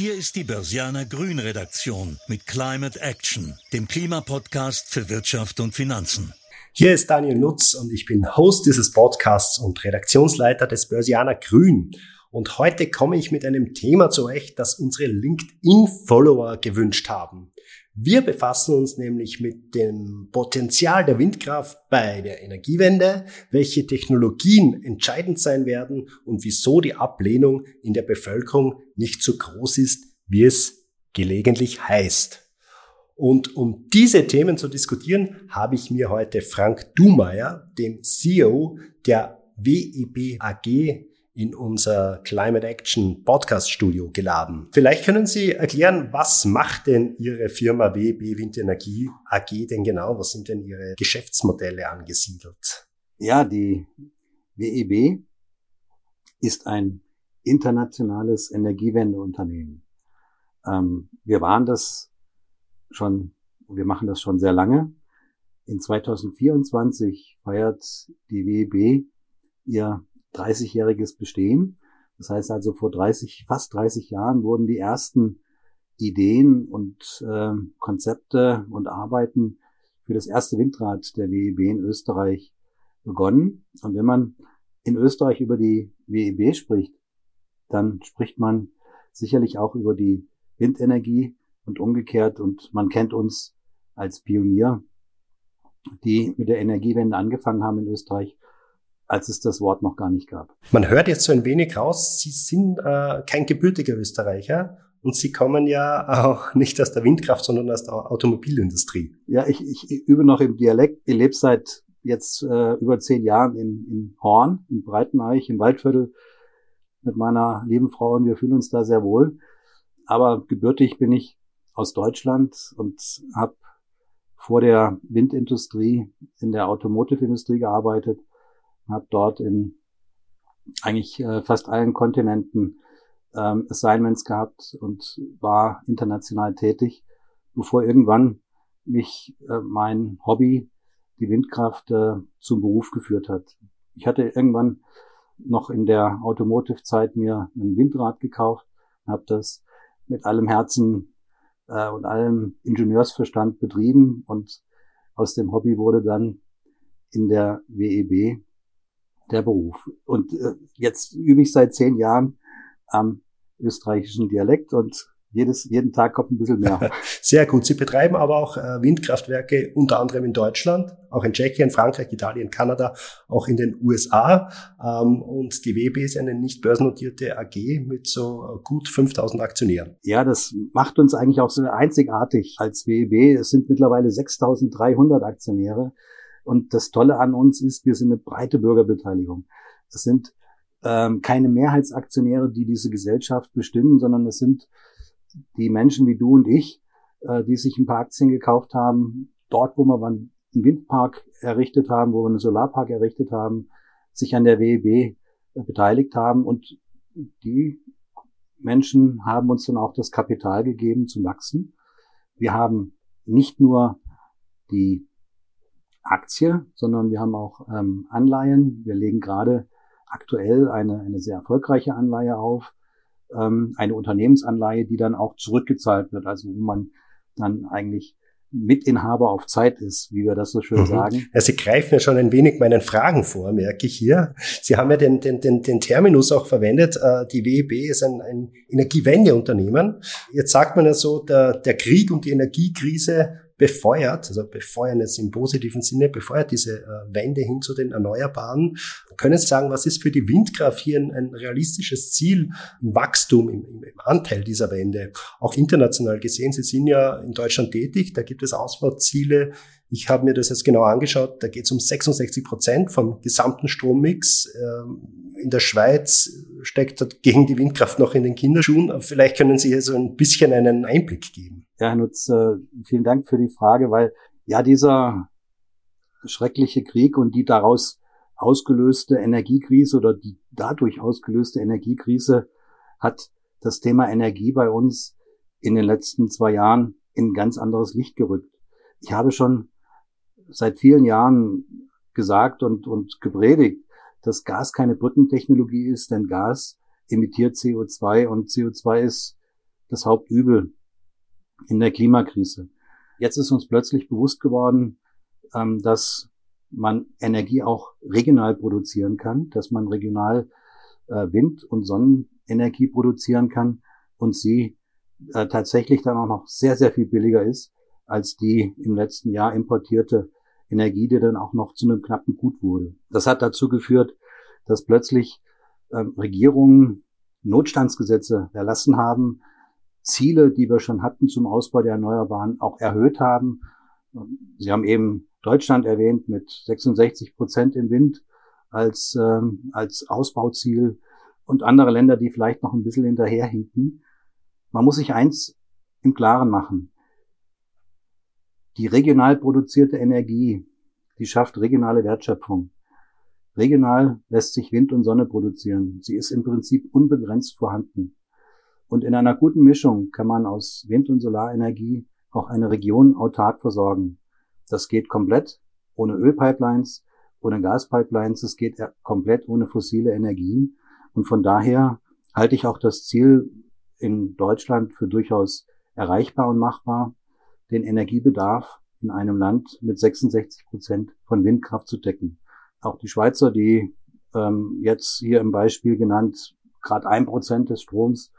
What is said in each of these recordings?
Hier ist die Börsianer Grün Redaktion mit Climate Action, dem Klimapodcast für Wirtschaft und Finanzen. Hier ist Daniel Nutz und ich bin Host dieses Podcasts und Redaktionsleiter des Börsianer Grün. Und heute komme ich mit einem Thema zu euch, das unsere LinkedIn-Follower gewünscht haben. Wir befassen uns nämlich mit dem Potenzial der Windkraft bei der Energiewende, welche Technologien entscheidend sein werden und wieso die Ablehnung in der Bevölkerung nicht so groß ist, wie es gelegentlich heißt. Und um diese Themen zu diskutieren, habe ich mir heute Frank Dumeier, dem CEO der WEB AG, in unser Climate Action Podcast Studio geladen. Vielleicht können Sie erklären, was macht denn Ihre Firma WB Windenergie AG denn genau? Was sind denn Ihre Geschäftsmodelle angesiedelt? Ja, die WEB ist ein internationales Energiewendeunternehmen. Ähm, wir waren das schon, wir machen das schon sehr lange. In 2024 feiert die WEB ihr 30-jähriges Bestehen. Das heißt also vor 30, fast 30 Jahren wurden die ersten Ideen und äh, Konzepte und Arbeiten für das erste Windrad der WEB in Österreich begonnen. Und wenn man in Österreich über die WEB spricht, dann spricht man sicherlich auch über die Windenergie und umgekehrt. Und man kennt uns als Pionier, die mit der Energiewende angefangen haben in Österreich als es das Wort noch gar nicht gab. Man hört jetzt so ein wenig raus, Sie sind äh, kein gebürtiger Österreicher und Sie kommen ja auch nicht aus der Windkraft, sondern aus der Automobilindustrie. Ja, ich, ich übe noch im Dialekt. Ich lebe seit jetzt äh, über zehn Jahren in, in Horn, in Breiteneich, im Waldviertel mit meiner lieben Frau und wir fühlen uns da sehr wohl. Aber gebürtig bin ich aus Deutschland und habe vor der Windindustrie in der Automotive-Industrie gearbeitet habe dort in eigentlich äh, fast allen Kontinenten ähm, Assignments gehabt und war international tätig, bevor irgendwann mich äh, mein Hobby, die Windkraft, äh, zum Beruf geführt hat. Ich hatte irgendwann noch in der Automotive-Zeit mir ein Windrad gekauft, habe das mit allem Herzen äh, und allem Ingenieursverstand betrieben und aus dem Hobby wurde dann in der WEB der Beruf. Und äh, jetzt übe ich seit zehn Jahren am österreichischen Dialekt und jedes, jeden Tag kommt ein bisschen mehr. Sehr gut. Sie betreiben aber auch äh, Windkraftwerke unter anderem in Deutschland, auch in Tschechien, Frankreich, Italien, Kanada, auch in den USA. Ähm, und die WB ist eine nicht börsennotierte AG mit so äh, gut 5000 Aktionären. Ja, das macht uns eigentlich auch so einzigartig als WEB. Es sind mittlerweile 6300 Aktionäre. Und das Tolle an uns ist, wir sind eine breite Bürgerbeteiligung. Es sind ähm, keine Mehrheitsaktionäre, die diese Gesellschaft bestimmen, sondern es sind die Menschen wie du und ich, äh, die sich ein paar Aktien gekauft haben, dort, wo wir einen Windpark errichtet haben, wo wir einen Solarpark errichtet haben, sich an der WEB äh, beteiligt haben und die Menschen haben uns dann auch das Kapital gegeben zum Wachsen. Wir haben nicht nur die Aktie, sondern wir haben auch ähm, Anleihen. Wir legen gerade aktuell eine, eine sehr erfolgreiche Anleihe auf, ähm, eine Unternehmensanleihe, die dann auch zurückgezahlt wird, also wo man dann eigentlich Mitinhaber auf Zeit ist, wie wir das so schön mhm. sagen. Ja, Sie greifen ja schon ein wenig meinen Fragen vor, merke ich hier. Sie haben ja den, den, den, den Terminus auch verwendet, äh, die WEB ist ein, ein Energiewendeunternehmen. Jetzt sagt man ja so, der, der Krieg und die Energiekrise befeuert, also befeuern jetzt im positiven Sinne, befeuert diese äh, Wende hin zu den Erneuerbaren. Können Sie sagen, was ist für die Windkraft hier ein, ein realistisches Ziel im Wachstum, im, im, Anteil dieser Wende? Auch international gesehen, Sie sind ja in Deutschland tätig, da gibt es Ausbauziele. Ich habe mir das jetzt genau angeschaut, da geht es um 66 Prozent vom gesamten Strommix. Ähm, in der Schweiz steckt gegen die Windkraft noch in den Kinderschuhen. Vielleicht können Sie hier so ein bisschen einen Einblick geben. Ja, Herr Nutz, äh, vielen Dank für die Frage, weil ja dieser schreckliche Krieg und die daraus ausgelöste Energiekrise oder die dadurch ausgelöste Energiekrise hat das Thema Energie bei uns in den letzten zwei Jahren in ganz anderes Licht gerückt. Ich habe schon seit vielen Jahren gesagt und, und gepredigt, dass Gas keine Brückentechnologie ist, denn Gas emittiert CO2 und CO2 ist das Hauptübel in der Klimakrise. Jetzt ist uns plötzlich bewusst geworden, ähm, dass man Energie auch regional produzieren kann, dass man regional äh, Wind- und Sonnenenergie produzieren kann und sie äh, tatsächlich dann auch noch sehr, sehr viel billiger ist als die im letzten Jahr importierte Energie, die dann auch noch zu einem knappen Gut wurde. Das hat dazu geführt, dass plötzlich ähm, Regierungen Notstandsgesetze erlassen haben, Ziele, die wir schon hatten zum Ausbau der Erneuerbaren, auch erhöht haben. Sie haben eben Deutschland erwähnt mit 66 Prozent im Wind als, ähm, als Ausbauziel und andere Länder, die vielleicht noch ein bisschen hinterherhinken. Man muss sich eins im Klaren machen. Die regional produzierte Energie, die schafft regionale Wertschöpfung. Regional lässt sich Wind und Sonne produzieren. Sie ist im Prinzip unbegrenzt vorhanden. Und in einer guten Mischung kann man aus Wind- und Solarenergie auch eine Region autark versorgen. Das geht komplett ohne Ölpipelines, ohne Gaspipelines, es geht komplett ohne fossile Energien. Und von daher halte ich auch das Ziel in Deutschland für durchaus erreichbar und machbar, den Energiebedarf in einem Land mit 66 Prozent von Windkraft zu decken. Auch die Schweizer, die ähm, jetzt hier im Beispiel genannt gerade ein Prozent des Stroms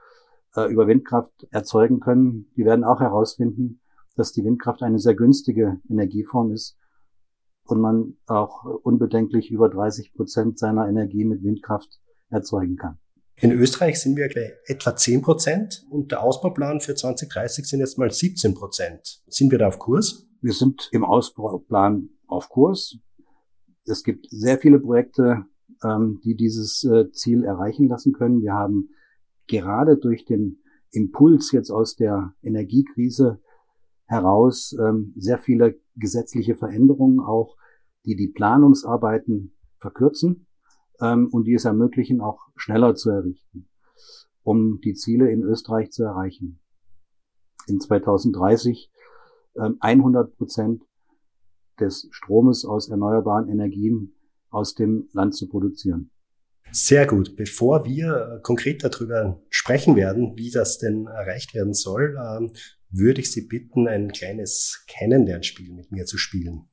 äh, über Windkraft erzeugen können, die werden auch herausfinden, dass die Windkraft eine sehr günstige Energieform ist und man auch unbedenklich über 30 Prozent seiner Energie mit Windkraft erzeugen kann. In Österreich sind wir etwa 10 Prozent und der Ausbauplan für 2030 sind jetzt mal 17 Prozent. Sind wir da auf Kurs? Wir sind im Ausbauplan auf Kurs. Es gibt sehr viele Projekte, ähm, die dieses äh, Ziel erreichen lassen können. Wir haben gerade durch den Impuls jetzt aus der Energiekrise heraus ähm, sehr viele gesetzliche Veränderungen auch, die die Planungsarbeiten verkürzen ähm, und die es ermöglichen, auch schneller zu errichten, um die Ziele in Österreich zu erreichen. In 2030 ähm, 100 Prozent des Stromes aus erneuerbaren Energien aus dem Land zu produzieren. Sehr gut. Bevor wir konkret darüber sprechen werden, wie das denn erreicht werden soll, ähm, würde ich Sie bitten, ein kleines Kennenlernspiel mit mir zu spielen.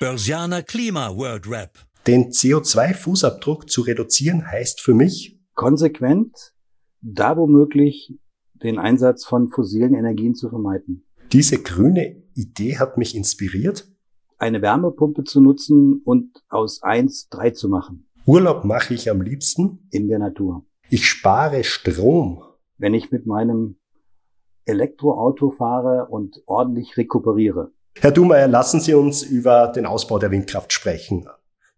Börsianer Klima World Rap. Den CO2-Fußabdruck zu reduzieren heißt für mich konsequent, da womöglich den Einsatz von fossilen Energien zu vermeiden. Diese grüne Idee hat mich inspiriert. Eine Wärmepumpe zu nutzen und aus eins drei zu machen. Urlaub mache ich am liebsten in der Natur. Ich spare Strom. Wenn ich mit meinem Elektroauto fahre und ordentlich rekuperiere. Herr Dumeyer, lassen Sie uns über den Ausbau der Windkraft sprechen.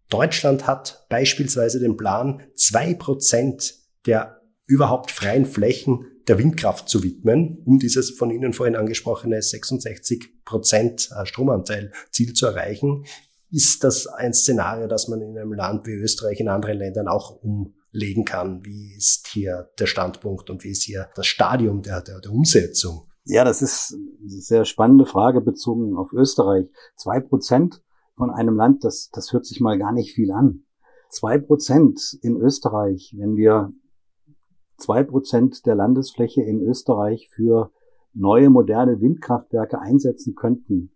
Deutschland hat beispielsweise den Plan, zwei Prozent der überhaupt freien Flächen der Windkraft zu widmen, um dieses von Ihnen vorhin angesprochene 66 Prozent äh, Stromanteil Ziel zu erreichen. Ist das ein Szenario, das man in einem Land wie Österreich in anderen Ländern auch umlegen kann? Wie ist hier der Standpunkt und wie ist hier das Stadium der, der, der Umsetzung? Ja, das ist eine sehr spannende Frage bezogen auf Österreich. Zwei Prozent von einem Land, das, das hört sich mal gar nicht viel an. Zwei Prozent in Österreich, wenn wir zwei Prozent der Landesfläche in Österreich für neue moderne Windkraftwerke einsetzen könnten,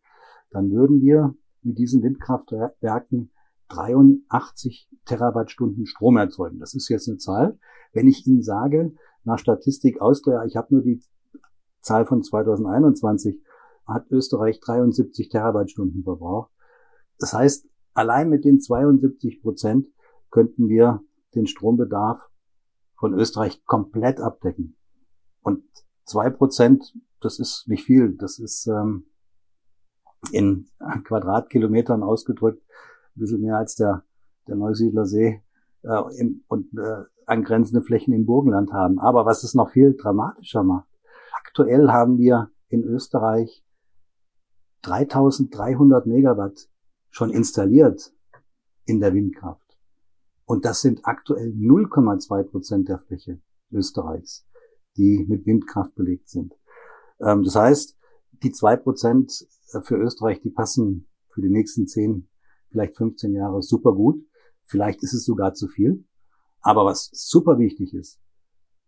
dann würden wir mit diesen Windkraftwerken 83 Terawattstunden Strom erzeugen. Das ist jetzt eine Zahl. Wenn ich Ihnen sage, nach Statistik Austria, ich habe nur die Zahl von 2021, hat Österreich 73 Terawattstunden verbraucht. Das heißt, allein mit den 72 Prozent könnten wir den Strombedarf von Österreich komplett abdecken. Und zwei Prozent, das ist nicht viel. Das ist ähm, in Quadratkilometern ausgedrückt ein bisschen mehr als der, der Neusiedler See äh, im, und äh, angrenzende Flächen im Burgenland haben. Aber was es noch viel dramatischer macht, aktuell haben wir in Österreich 3300 Megawatt schon installiert in der Windkraft. Und das sind aktuell 0,2 Prozent der Fläche Österreichs, die mit Windkraft belegt sind. Ähm, das heißt, die zwei Prozent für Österreich, die passen für die nächsten 10, vielleicht 15 Jahre super gut. Vielleicht ist es sogar zu viel. Aber was super wichtig ist,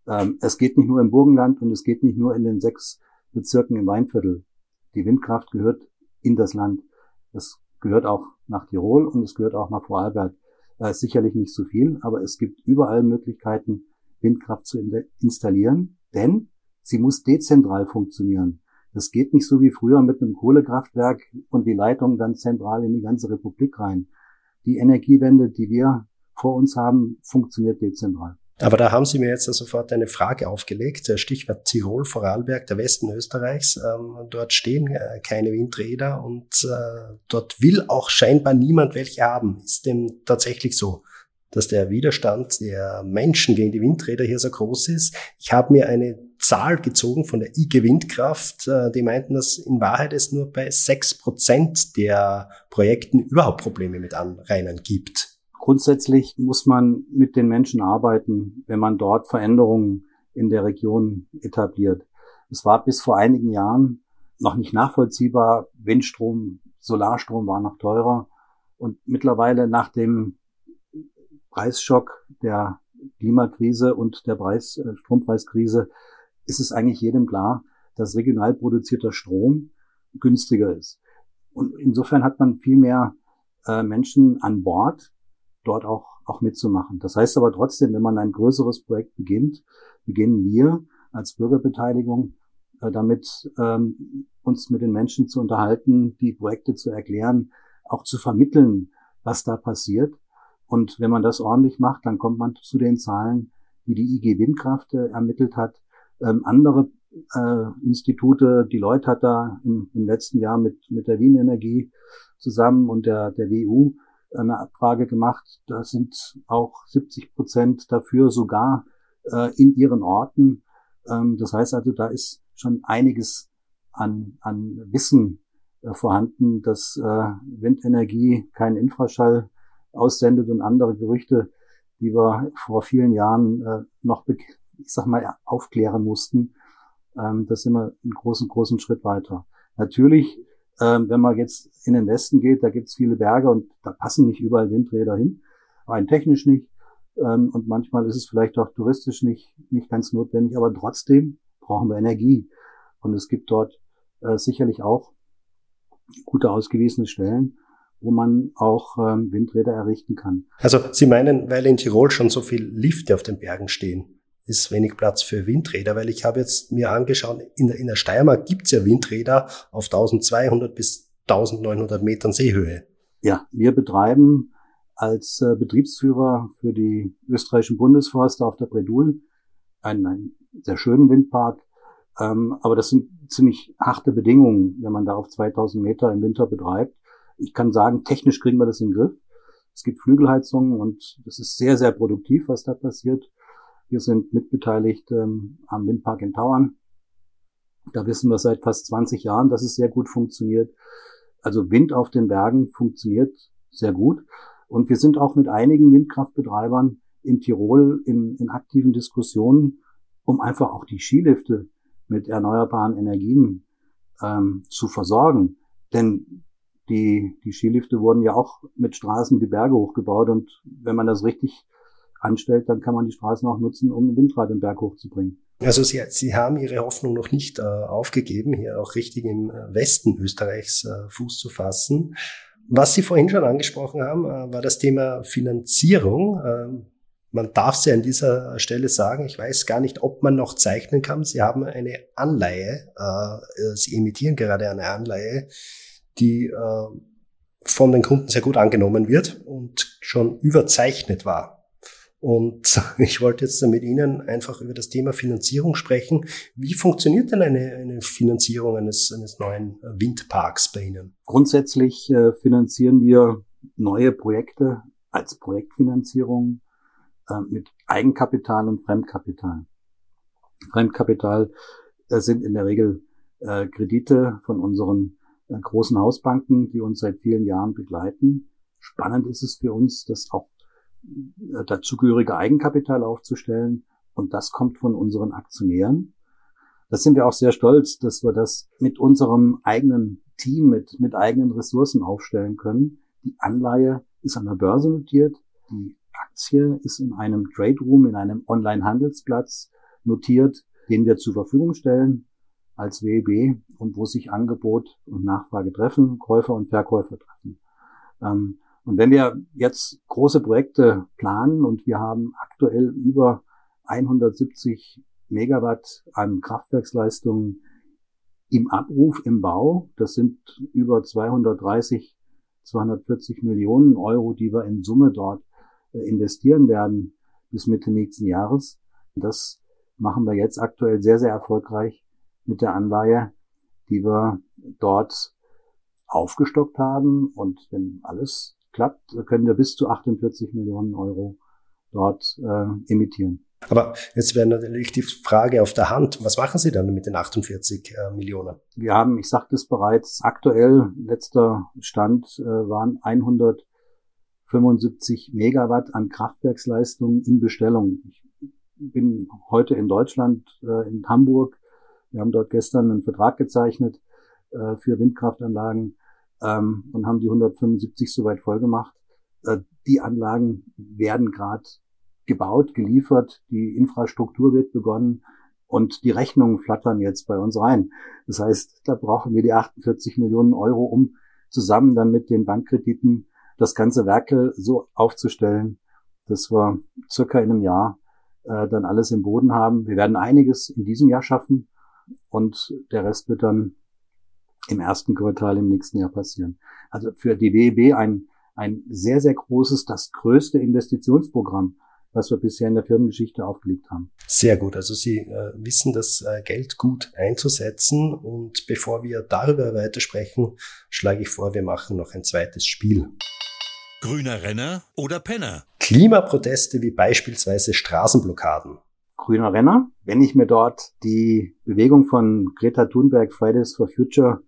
Ähm, es geht nicht nur im Burgenland und es geht nicht nur in den sechs Bezirken im Weinviertel. Die Windkraft gehört in das Land. Es gehört auch nach Tirol und es gehört auch nach Vorarlberg. Äh, sicherlich nicht so viel, aber es gibt überall Möglichkeiten, Windkraft zu installieren, denn sie muss dezentral funktionieren. Das geht nicht so wie früher mit einem Kohlekraftwerk und die Leitung dann zentral in die ganze Republik rein. Die Energiewende, die wir vor uns haben, funktioniert dezentral. Aber da haben Sie mir jetzt sofort eine Frage aufgelegt. Stichwort Tirol, Vorarlberg, der Westen Österreichs. Ähm, dort stehen äh, keine Windräder und äh, dort will auch scheinbar niemand welche haben. Ist dem tatsächlich so? dass der Widerstand der Menschen gegen die Windräder hier so groß ist. Ich habe mir eine Zahl gezogen von der IG Windkraft, äh, die meinten, dass in Wahrheit es nur bei sechs Prozent der Projekten überhaupt Probleme mit Anrainern gibt. Grundsätzlich muss man mit den Menschen arbeiten, wenn man dort Veränderungen in der Region etabliert. Es war bis vor einigen Jahren noch nicht nachvollziehbar. Windstrom, Solarstrom war noch teurer. Und mittlerweile nach dem Preisschock der Klimakrise und der Preis, äh, Strompreiskrise ist es eigentlich jedem klar, dass regional produzierter Strom günstiger ist. Und insofern hat man viel mehr äh, Menschen an Bord, dort auch, auch mitzumachen. Das heißt aber trotzdem, wenn man ein größeres Projekt beginnt, beginnen wir als Bürgerbeteiligung äh, damit, ähm, uns mit den Menschen zu unterhalten, die Projekte zu erklären, auch zu vermitteln, was da passiert. Und wenn man das ordentlich macht, dann kommt man zu den Zahlen, die die IG Windkraft äh, ermittelt hat. Ähm, andere äh, Institute, die Leute hat da im, im, letzten Jahr mit, mit der Wien Energie zusammen und der, der WU eine Abfrage gemacht. Da sind auch 70 Prozent dafür sogar äh, in ihren Orten. Ähm, das heißt also, da ist schon einiges an, an Wissen äh, vorhanden, dass äh, Windenergie keinen Infraschall aussendet und andere Gerüchte, die wir vor vielen Jahren äh, noch, ich sag mal, aufklären mussten. Ähm, das sind wir einen großen, großen Schritt weiter. Natürlich ähm, wenn man jetzt in den Westen geht, da gibt es viele Berge und da passen nicht überall Windräder hin, rein technisch nicht. Ähm, und manchmal ist es vielleicht auch touristisch nicht, nicht ganz notwendig, aber trotzdem brauchen wir Energie. Und es gibt dort äh, sicherlich auch gute ausgewiesene Stellen, wo man auch ähm, Windräder errichten kann. Also Sie meinen, weil in Tirol schon so viel Lifte auf den Bergen stehen? Ist wenig Platz für Windräder, weil ich habe jetzt mir angeschaut, in der, in der Steiermark gibt es ja Windräder auf 1200 bis 1900 Metern Seehöhe. Ja, wir betreiben als äh, Betriebsführer für die österreichischen Bundesforste auf der Bredul einen, einen sehr schönen Windpark. Ähm, aber das sind ziemlich harte Bedingungen, wenn man da auf 2000 Meter im Winter betreibt. Ich kann sagen, technisch kriegen wir das in den Griff. Es gibt Flügelheizungen und das ist sehr, sehr produktiv, was da passiert. Wir sind mitbeteiligt ähm, am Windpark in Tauern. Da wissen wir seit fast 20 Jahren, dass es sehr gut funktioniert. Also Wind auf den Bergen funktioniert sehr gut. Und wir sind auch mit einigen Windkraftbetreibern in Tirol in, in aktiven Diskussionen, um einfach auch die Skilifte mit erneuerbaren Energien ähm, zu versorgen. Denn die, die Skilifte wurden ja auch mit Straßen die Berge hochgebaut und wenn man das richtig anstellt, dann kann man die Straßen auch nutzen, um ein Windrad den Berg hochzubringen. Also Sie, Sie haben Ihre Hoffnung noch nicht äh, aufgegeben, hier auch richtig im äh, Westen Österreichs äh, Fuß zu fassen. Was Sie vorhin schon angesprochen haben, äh, war das Thema Finanzierung. Ähm, man darf sie an dieser Stelle sagen, ich weiß gar nicht, ob man noch zeichnen kann. Sie haben eine Anleihe, äh, Sie emittieren gerade eine Anleihe, die äh, von den Kunden sehr gut angenommen wird und schon überzeichnet war. Und ich wollte jetzt mit Ihnen einfach über das Thema Finanzierung sprechen. Wie funktioniert denn eine, eine Finanzierung eines, eines neuen Windparks bei Ihnen? Grundsätzlich äh, finanzieren wir neue Projekte als Projektfinanzierung äh, mit Eigenkapital und Fremdkapital. Fremdkapital äh, sind in der Regel Kredite von unseren großen Hausbanken, die uns seit vielen Jahren begleiten. Spannend ist es für uns, dass auch dazugehörige Eigenkapital aufzustellen. Und das kommt von unseren Aktionären. Das sind wir auch sehr stolz, dass wir das mit unserem eigenen Team, mit, mit eigenen Ressourcen aufstellen können. Die Anleihe ist an der Börse notiert. Die Aktie ist in einem Trade Room, in einem Online-Handelsplatz notiert, den wir zur Verfügung stellen als WEB und wo sich Angebot und Nachfrage treffen, Käufer und Verkäufer treffen. Ähm, und wenn wir jetzt große Projekte planen und wir haben aktuell über 170 Megawatt an Kraftwerksleistungen im Abruf, im Bau, das sind über 230, 240 Millionen Euro, die wir in Summe dort äh, investieren werden bis Mitte nächsten Jahres. Das machen wir jetzt aktuell sehr, sehr erfolgreich mit der Anleihe, die wir dort aufgestockt haben. Und wenn alles klappt, können wir bis zu 48 Millionen Euro dort äh, emittieren. Aber jetzt wäre natürlich die Frage auf der Hand, was machen Sie dann mit den 48 äh, Millionen? Wir haben, ich sagte es bereits, aktuell, letzter Stand äh, waren 175 Megawatt an Kraftwerksleistung in Bestellung. Ich bin heute in Deutschland, äh, in Hamburg. Wir haben dort gestern einen Vertrag gezeichnet äh, für Windkraftanlagen ähm, und haben die 175 soweit voll gemacht. Äh, die Anlagen werden gerade gebaut, geliefert, die Infrastruktur wird begonnen und die Rechnungen flattern jetzt bei uns rein. Das heißt, da brauchen wir die 48 Millionen Euro, um zusammen dann mit den Bankkrediten das ganze Werkel so aufzustellen, dass wir circa in einem Jahr äh, dann alles im Boden haben. Wir werden einiges in diesem Jahr schaffen und der Rest wird dann im ersten Quartal im nächsten Jahr passieren. Also für die WEB ein, ein sehr, sehr großes, das größte Investitionsprogramm, was wir bisher in der Firmengeschichte aufgelegt haben. Sehr gut. Also Sie äh, wissen das äh, Geld gut einzusetzen. Und bevor wir darüber weitersprechen, schlage ich vor, wir machen noch ein zweites Spiel. Grüner Renner oder Penner? Klimaproteste wie beispielsweise Straßenblockaden. Grüner Renner. Wenn ich mir dort die Bewegung von Greta Thunberg Fridays for Future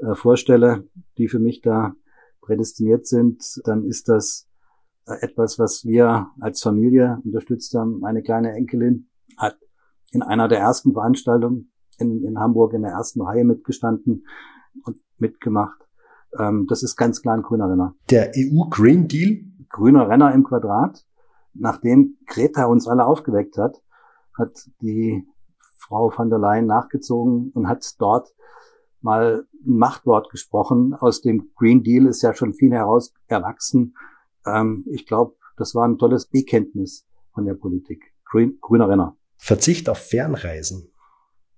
äh, vorstelle, die für mich da prädestiniert sind, dann ist das äh, etwas, was wir als Familie unterstützt haben. Meine kleine Enkelin hat in einer der ersten Veranstaltungen in, in Hamburg in der ersten Reihe mitgestanden und mitgemacht. Ähm, das ist ganz klar ein grüner Renner. Der EU Green Deal? Grüner Renner im Quadrat. Nachdem Greta uns alle aufgeweckt hat, hat die Frau von der Leyen nachgezogen und hat dort mal ein Machtwort gesprochen. Aus dem Green Deal ist ja schon viel heraus erwachsen. Ähm, ich glaube, das war ein tolles Bekenntnis von der Politik. Grün, grüner Renner. Verzicht auf Fernreisen.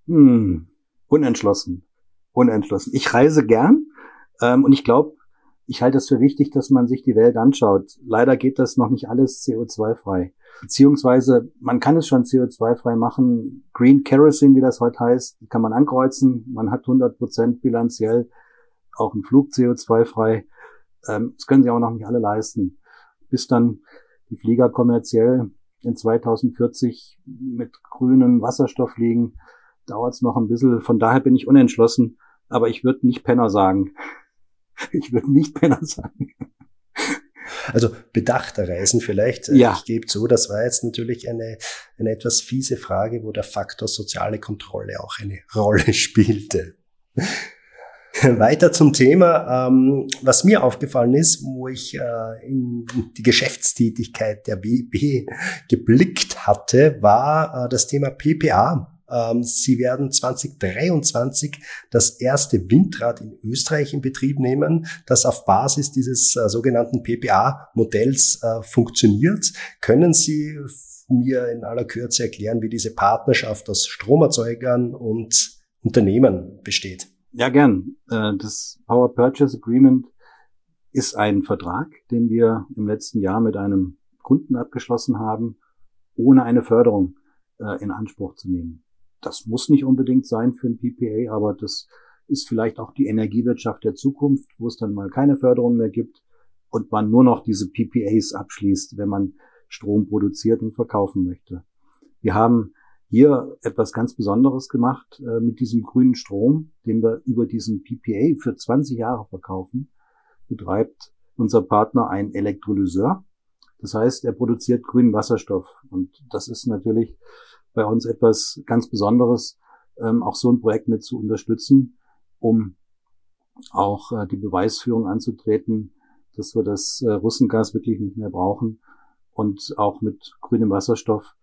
Hm, unentschlossen. Unentschlossen. Ich reise gern ähm, und ich glaube, ich halte es für wichtig, dass man sich die Welt anschaut. Leider geht das noch nicht alles CO2-frei. Beziehungsweise man kann es schon CO2-frei machen. Green Kerosene, wie das heute heißt, kann man ankreuzen. Man hat 100 Prozent bilanziell auch ein Flug CO2-frei. Ähm, das können sie auch noch nicht alle leisten. Bis dann die Flieger kommerziell in 2040 mit grünem Wasserstoff fliegen, dauert es noch ein bisschen. Von daher bin ich unentschlossen. Aber ich würde nicht Penner sagen. Ich würde nicht Penner sagen. Also bedachter Reisen vielleicht. Ja. Ich gebe zu, das war jetzt natürlich eine, eine etwas fiese Frage, wo der Faktor soziale Kontrolle auch eine Rolle spielte. Weiter zum Thema, ähm, was mir aufgefallen ist, wo ich äh, in die Geschäftstätigkeit der WB geblickt hatte, war äh, das Thema PPA. Ähm, sie werden 2023 das erste Windrad in Österreich in Betrieb nehmen, das auf Basis dieses äh, sogenannten PPA-Modells äh, funktioniert. Können Sie mir in aller Kürze erklären, wie diese Partnerschaft aus Stromerzeugern und Unternehmen besteht? Ja, gern. Äh, das Power Purchase Agreement ist ein Vertrag, den wir im letzten Jahr mit einem Kunden abgeschlossen haben, ohne eine Förderung in Anspruch zu nehmen. Das muss nicht unbedingt sein für ein PPA, aber das ist vielleicht auch die Energiewirtschaft der Zukunft, wo es dann mal keine Förderung mehr gibt und man nur noch diese PPAs abschließt, wenn man Strom produziert und verkaufen möchte. Wir haben hier etwas ganz Besonderes gemacht äh, mit diesem grünen Strom, den wir über diesen PPA für 20 Jahre verkaufen, betreibt unser Partner ein Elektrolyseur. Das heißt, er produziert grünen Wasserstoff. Und das ist natürlich bei uns etwas ganz Besonderes, ähm, auch so ein Projekt mit zu unterstützen, um auch äh, die Beweisführung anzutreten, dass wir das äh, Russengas wirklich nicht mehr brauchen und auch mit grünem Wasserstoff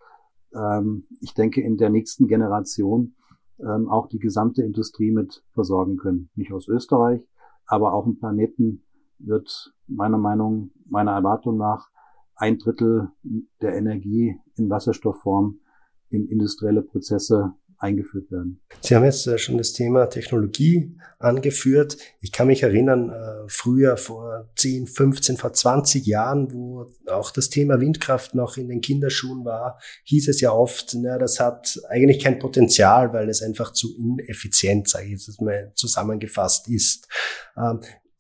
ähm, ich denke, in der nächsten Generation ähm, auch die gesamte Industrie mit versorgen können. Nicht aus Österreich, aber auf dem Planeten wird meiner Meinung, meiner Erwartung nach ein Drittel der Energie in Wasserstoffform in industrielle Prozesse eingeführt werden. Sie haben jetzt äh, schon das Thema Technologie angeführt. Ich kann mich erinnern, äh, früher vor 10, 15, vor 20 Jahren, wo auch das Thema Windkraft noch in den Kinderschuhen war, hieß es ja oft, na, das hat eigentlich kein Potenzial, weil es einfach zu ineffizient, sage ich jetzt mal zusammengefasst ist.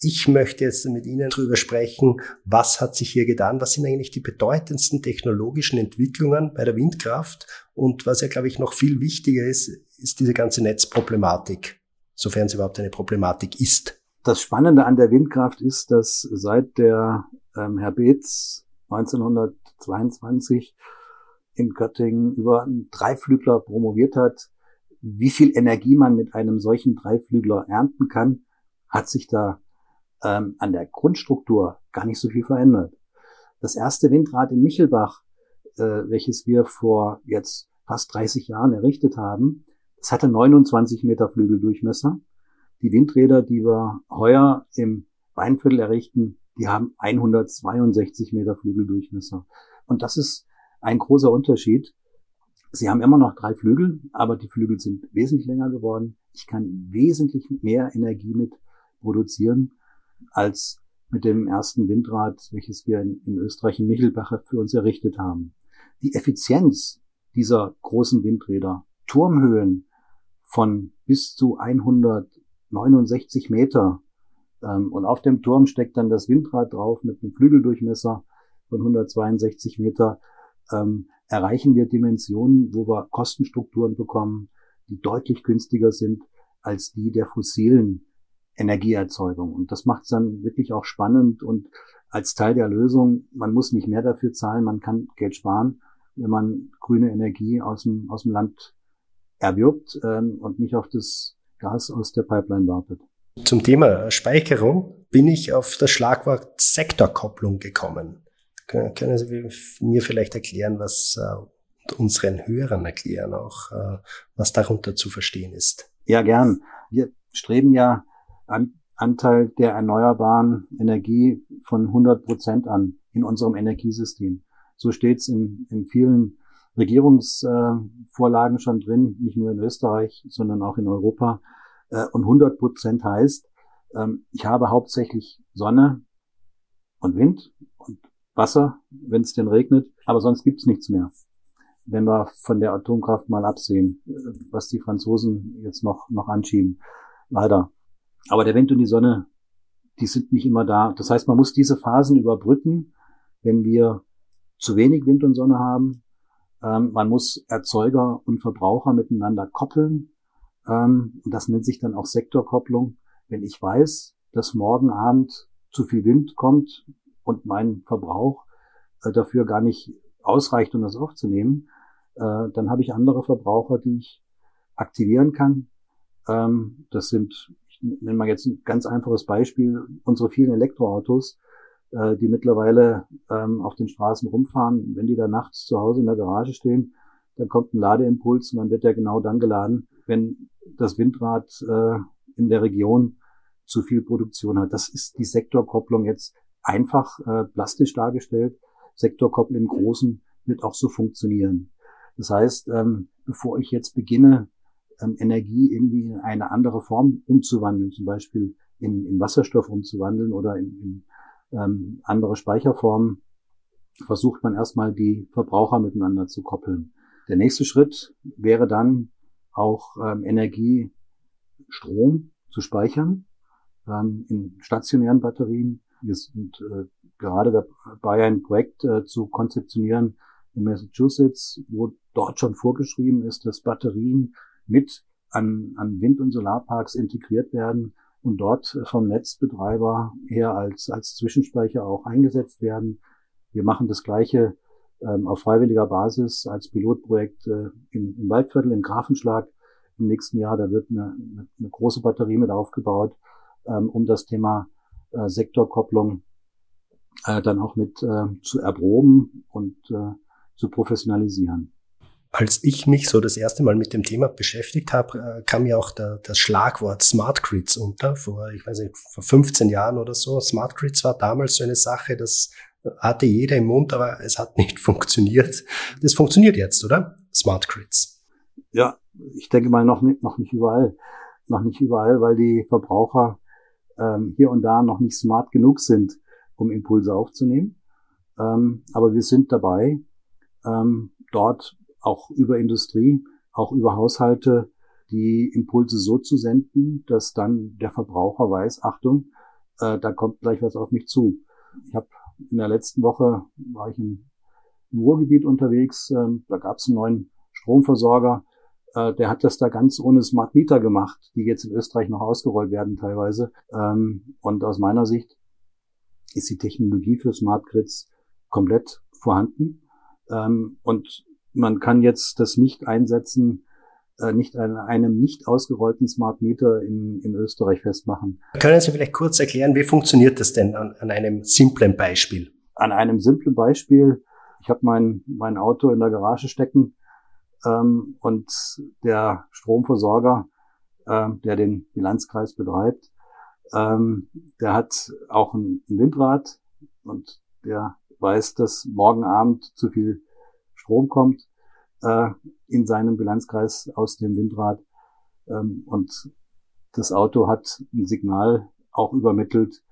Ich möchte jetzt mit Ihnen darüber sprechen, was hat sich hier getan, was sind eigentlich die bedeutendsten technologischen Entwicklungen bei der Windkraft und was ja, glaube ich, noch viel wichtiger ist, ist diese ganze Netzproblematik, sofern es überhaupt eine Problematik ist. Das Spannende an der Windkraft ist, dass seit der ähm, Herr Beetz 1922 in Göttingen über einen Dreiflügler promoviert hat, wie viel Energie man mit einem solchen Dreiflügler ernten kann, hat sich da ähm, an der Grundstruktur gar nicht so viel verändert. Das erste Windrad in Michelbach, äh, welches wir vor jetzt fast 30 Jahren errichtet haben, das hatte 29 Meter Flügeldurchmesser. Die Windräder, die wir heuer im Weinviertel errichten, die haben 162 Meter Flügeldurchmesser. Und das ist ein großer Unterschied. Sie haben immer noch drei Flügel, aber die Flügel sind wesentlich länger geworden. Ich kann wesentlich mehr Energie mit produzieren als mit dem ersten Windrad, welches wir in, in Österreich in Michelbach für uns errichtet haben. Die Effizienz dieser großen Windräder, Turmhöhen von bis zu 169 Meter ähm, und auf dem Turm steckt dann das Windrad drauf mit einem Flügeldurchmesser von 162 Meter, ähm, erreichen wir Dimensionen, wo wir Kostenstrukturen bekommen, die deutlich günstiger sind als die der fossilen Energieerzeugung. Und das macht es dann wirklich auch spannend und als Teil der Lösung, man muss nicht mehr dafür zahlen, man kann Geld sparen, wenn man grüne Energie aus dem, aus dem Land erwirbt ähm, und nicht auf das Gas aus der Pipeline wartet. Zum Thema Speicherung bin ich auf das Schlagwort Sektorkopplung gekommen. Können Sie mir vielleicht erklären, was äh, unseren Hörern erklären, auch äh, was darunter zu verstehen ist? Ja, gern. Wir streben ja an, Anteil der erneuerbaren Energie von 100 Prozent an in unserem Energiesystem. So steht es in, in vielen Regierungsvorlagen äh, schon drin, nicht nur in Österreich, sondern auch in Europa. Äh, und 100 Prozent heißt, ähm, ich habe hauptsächlich Sonne und Wind und Wasser, wenn es denn regnet, aber sonst gibt's nichts mehr. Wenn wir von der Atomkraft mal absehen, äh, was die Franzosen jetzt noch, noch anschieben. Leider. Aber der Wind und die Sonne, die sind nicht immer da. Das heißt, man muss diese Phasen überbrücken, wenn wir zu wenig Wind und Sonne haben. Ähm, man muss Erzeuger und Verbraucher miteinander koppeln. Ähm, das nennt sich dann auch Sektorkopplung. Wenn ich weiß, dass morgen Abend zu viel Wind kommt und mein Verbrauch äh, dafür gar nicht ausreicht, um das aufzunehmen, äh, dann habe ich andere Verbraucher, die ich aktivieren kann. Ähm, das sind nenne mal jetzt ein ganz einfaches Beispiel, unsere vielen Elektroautos, äh, die mittlerweile ähm, auf den Straßen rumfahren, wenn die da nachts zu Hause in der Garage stehen, dann kommt ein Ladeimpuls und dann wird der genau dann geladen, wenn das Windrad äh, in der Region zu viel Produktion hat. Das ist die Sektorkopplung jetzt einfach äh, plastisch dargestellt. Sektorkopplung im Großen wird auch so funktionieren. Das heißt, ähm, bevor ich jetzt beginne, ähm, Energie irgendwie in eine andere Form umzuwandeln, zum Beispiel in, in Wasserstoff umzuwandeln oder in, in ähm, andere Speicherformen, versucht man erstmal die Verbraucher miteinander zu koppeln. Der nächste Schritt wäre dann auch ähm, Energie, Strom zu speichern ähm, in stationären Batterien. Wir sind äh, gerade dabei, ein Projekt äh, zu konzeptionieren in Massachusetts, wo dort schon vorgeschrieben ist, dass Batterien mit an, an Wind- und Solarparks integriert werden und dort vom Netzbetreiber her als, als Zwischenspeicher auch eingesetzt werden. Wir machen das Gleiche ähm, auf freiwilliger Basis als Pilotprojekt äh, in, im Waldviertel, in Grafenschlag im nächsten Jahr. Da wird eine, eine, eine große Batterie mit aufgebaut, ähm, um das Thema äh, Sektorkopplung äh, dann auch mit äh, zu erproben und äh, zu professionalisieren. Als ich mich so das erste Mal mit dem Thema beschäftigt habe, äh, kam ja auch der, das Schlagwort Smart Grids unter, vor, ich weiß nicht, vor 15 Jahren oder so. Smart Grids war damals so eine Sache, das hatte jeder im Mund, aber es hat nicht funktioniert. Das funktioniert jetzt, oder? Smart Grids. Ja, ich denke mal noch nicht, noch nicht überall. Noch nicht überall, weil die Verbraucher ähm, hier und da noch nicht smart genug sind, um Impulse aufzunehmen. Ähm, aber wir sind dabei, ähm, dort auch über Industrie, auch über Haushalte die Impulse so zu senden, dass dann der Verbraucher weiß, Achtung, äh, da kommt gleich was auf mich zu. Ich habe in der letzten Woche war ich im, Ruhrgebiet unterwegs, ähm, da gab es einen neuen Stromversorger, äh, der hat das da ganz ohne Smart Meter gemacht, die jetzt in Österreich noch ausgerollt werden teilweise. Ähm, und aus meiner Sicht ist die Technologie für Smart Grids komplett vorhanden. Ähm, und man kann jetzt das nicht einsetzen, äh, nicht an einem nicht ausgerollten Smart Meter in, in Österreich festmachen. Können Sie vielleicht kurz erklären, wie funktioniert das denn an, an einem simplen Beispiel? An einem simplen Beispiel, ich habe mein, mein Auto in der Garage stecken ähm, und der Stromversorger, äh, der den Bilanzkreis betreibt, ähm, der hat auch ein, ein Windrad und der weiß, dass morgen Abend zu viel Strom kommt äh, in seinem Bilanzkreis aus dem Windrad. Ähm, und das Auto hat ein Signal auch übermittelt,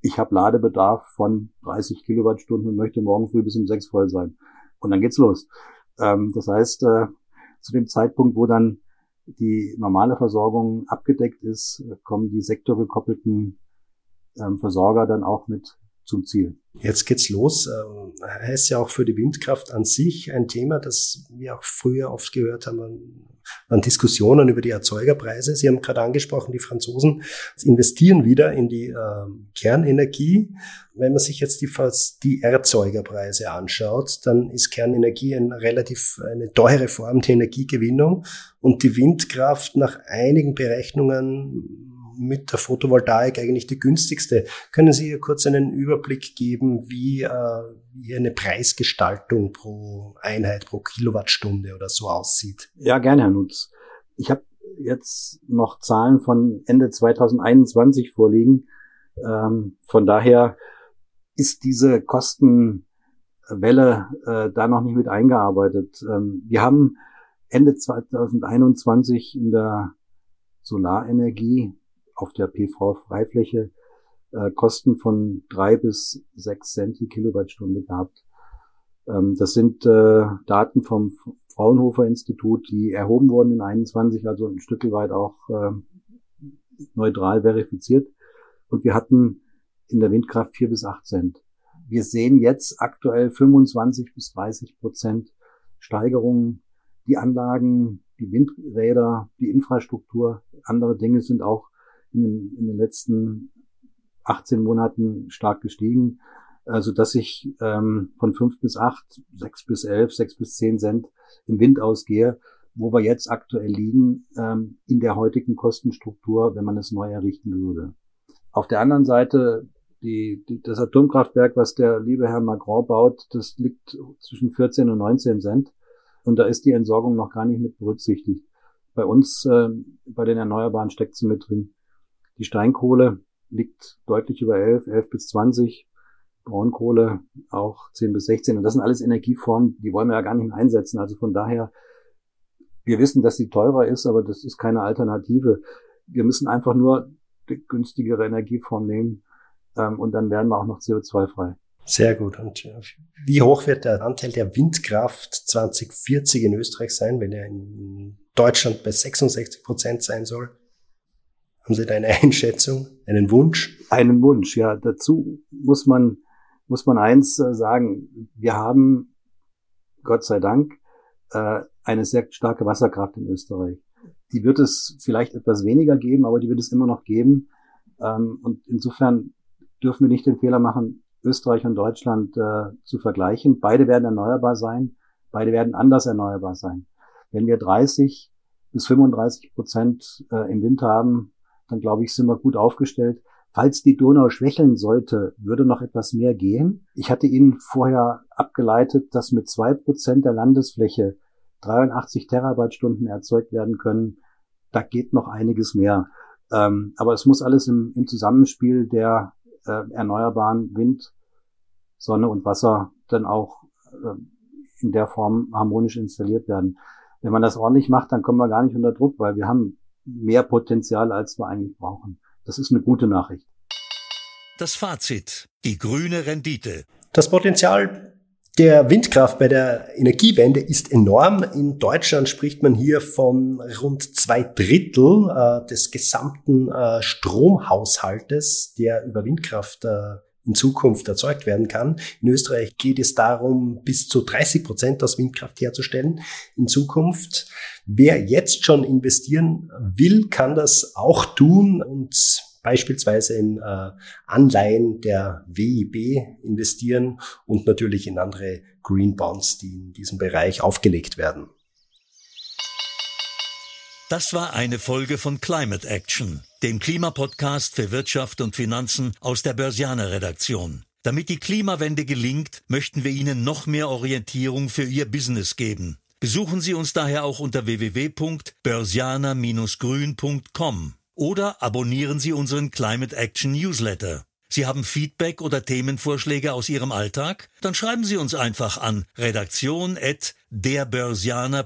ich habe Ladebedarf von 30 Kilowattstunden und möchte morgen früh bis um sechs voll sein. Und dann geht's los. Ähm, das heißt, äh, zu dem Zeitpunkt, wo dann die normale Versorgung abgedeckt ist, kommen die sektorgekoppelten ähm, Versorger dann auch mit zum Ziel. Jetzt geht's los. Ähm, heißt ja auch für die Windkraft an sich ein Thema, das wir auch früher oft gehört haben an Diskussionen über die Erzeugerpreise. Sie haben gerade angesprochen, die Franzosen investieren wieder in die äh, Kernenergie. Wenn man sich jetzt die, die Erzeugerpreise anschaut, dann ist Kernenergie eine relativ eine teure Form der Energiegewinnung und die Windkraft nach einigen Berechnungen mit der Photovoltaik eigentlich die günstigste. Können Sie hier kurz einen Überblick geben, wie, äh, wie eine Preisgestaltung pro Einheit, pro Kilowattstunde oder so aussieht? Ja, gerne, Herr Nutz. Ich habe jetzt noch Zahlen von Ende 2021 vorliegen. Ähm, von daher ist diese Kostenwelle äh, da noch nicht mit eingearbeitet. Ähm, wir haben Ende 2021 in der Solarenergie auf der PV-Freifläche äh, Kosten von drei bis sechs Cent die Kilowattstunde gehabt. Ähm, das sind äh, Daten vom Fraunhofer Institut, die erhoben wurden in 21, also ein Stück weit auch äh, neutral verifiziert. Und wir hatten in der Windkraft vier bis acht Cent. Wir sehen jetzt aktuell 25 bis 30 Prozent Steigerungen. Die Anlagen, die Windräder, die Infrastruktur, andere Dinge sind auch in den, in den letzten 18 Monaten stark gestiegen, also dass ich ähm, von fünf bis acht, sechs bis elf, sechs bis zehn Cent im Wind ausgehe, wo wir jetzt aktuell liegen ähm, in der heutigen Kostenstruktur, wenn man es neu errichten würde. Auf der anderen Seite die, die, das Atomkraftwerk, was der liebe Herr Macron baut, das liegt zwischen 14 und 19 Cent. Und da ist die Entsorgung noch gar nicht mit berücksichtigt. Bei uns, äh, bei den Erneuerbaren steckt sie mit drin. Die Steinkohle liegt deutlich über 11, 11 bis 20. Braunkohle auch 10 bis 16. Und das sind alles Energieformen, die wollen wir ja gar nicht mehr einsetzen. Also von daher, wir wissen, dass sie teurer ist, aber das ist keine Alternative. Wir müssen einfach nur die günstigere Energieform nehmen ähm, und dann werden wir auch noch CO2-frei. Sehr gut. Und äh, wie hoch wird der Anteil der Windkraft 2040 in Österreich sein, wenn er in Deutschland bei 66 Prozent sein soll? Haben Sie da eine Einschätzung, einen Wunsch? Einen Wunsch, ja. Dazu muss man, muss man eins äh, sagen. Wir haben, Gott sei Dank, äh, eine sehr starke Wasserkraft in Österreich. Die wird es vielleicht etwas weniger geben, aber die wird es immer noch geben. Ähm, und insofern dürfen wir nicht den Fehler machen, Österreich und Deutschland äh, zu vergleichen. Beide werden erneuerbar sein. Beide werden anders erneuerbar sein. Wenn wir 30 bis 35 Prozent im Winter haben, dann glaube ich, sind wir gut aufgestellt. Falls die Donau schwächeln sollte, würde noch etwas mehr gehen. Ich hatte Ihnen vorher abgeleitet, dass mit zwei Prozent der Landesfläche 83 Terawattstunden erzeugt werden können. Da geht noch einiges mehr. Ähm, aber es muss alles im, im Zusammenspiel der äh, erneuerbaren Wind, Sonne und Wasser dann auch äh, in der Form harmonisch installiert werden. Wenn man das ordentlich macht, dann kommen wir gar nicht unter Druck, weil wir haben mehr Potenzial, als wir eigentlich brauchen. Das ist eine gute Nachricht. Das Fazit. Die grüne Rendite. Das Potenzial der Windkraft bei der Energiewende ist enorm. In Deutschland spricht man hier von rund zwei Drittel äh, des gesamten äh, Stromhaushaltes, der über Windkraft äh, in Zukunft erzeugt werden kann. In Österreich geht es darum, bis zu 30 Prozent aus Windkraft herzustellen in Zukunft. Wer jetzt schon investieren will, kann das auch tun und beispielsweise in äh, Anleihen der WIB investieren und natürlich in andere Green Bonds, die in diesem Bereich aufgelegt werden. Das war eine Folge von Climate Action, dem Klimapodcast für Wirtschaft und Finanzen aus der Börsianer Redaktion. Damit die Klimawende gelingt, möchten wir Ihnen noch mehr Orientierung für Ihr Business geben. Besuchen Sie uns daher auch unter www.börsianer-grün.com oder abonnieren Sie unseren Climate Action Newsletter. Sie haben Feedback oder Themenvorschläge aus Ihrem Alltag? Dann schreiben Sie uns einfach an redaktion@derbörsianer.de.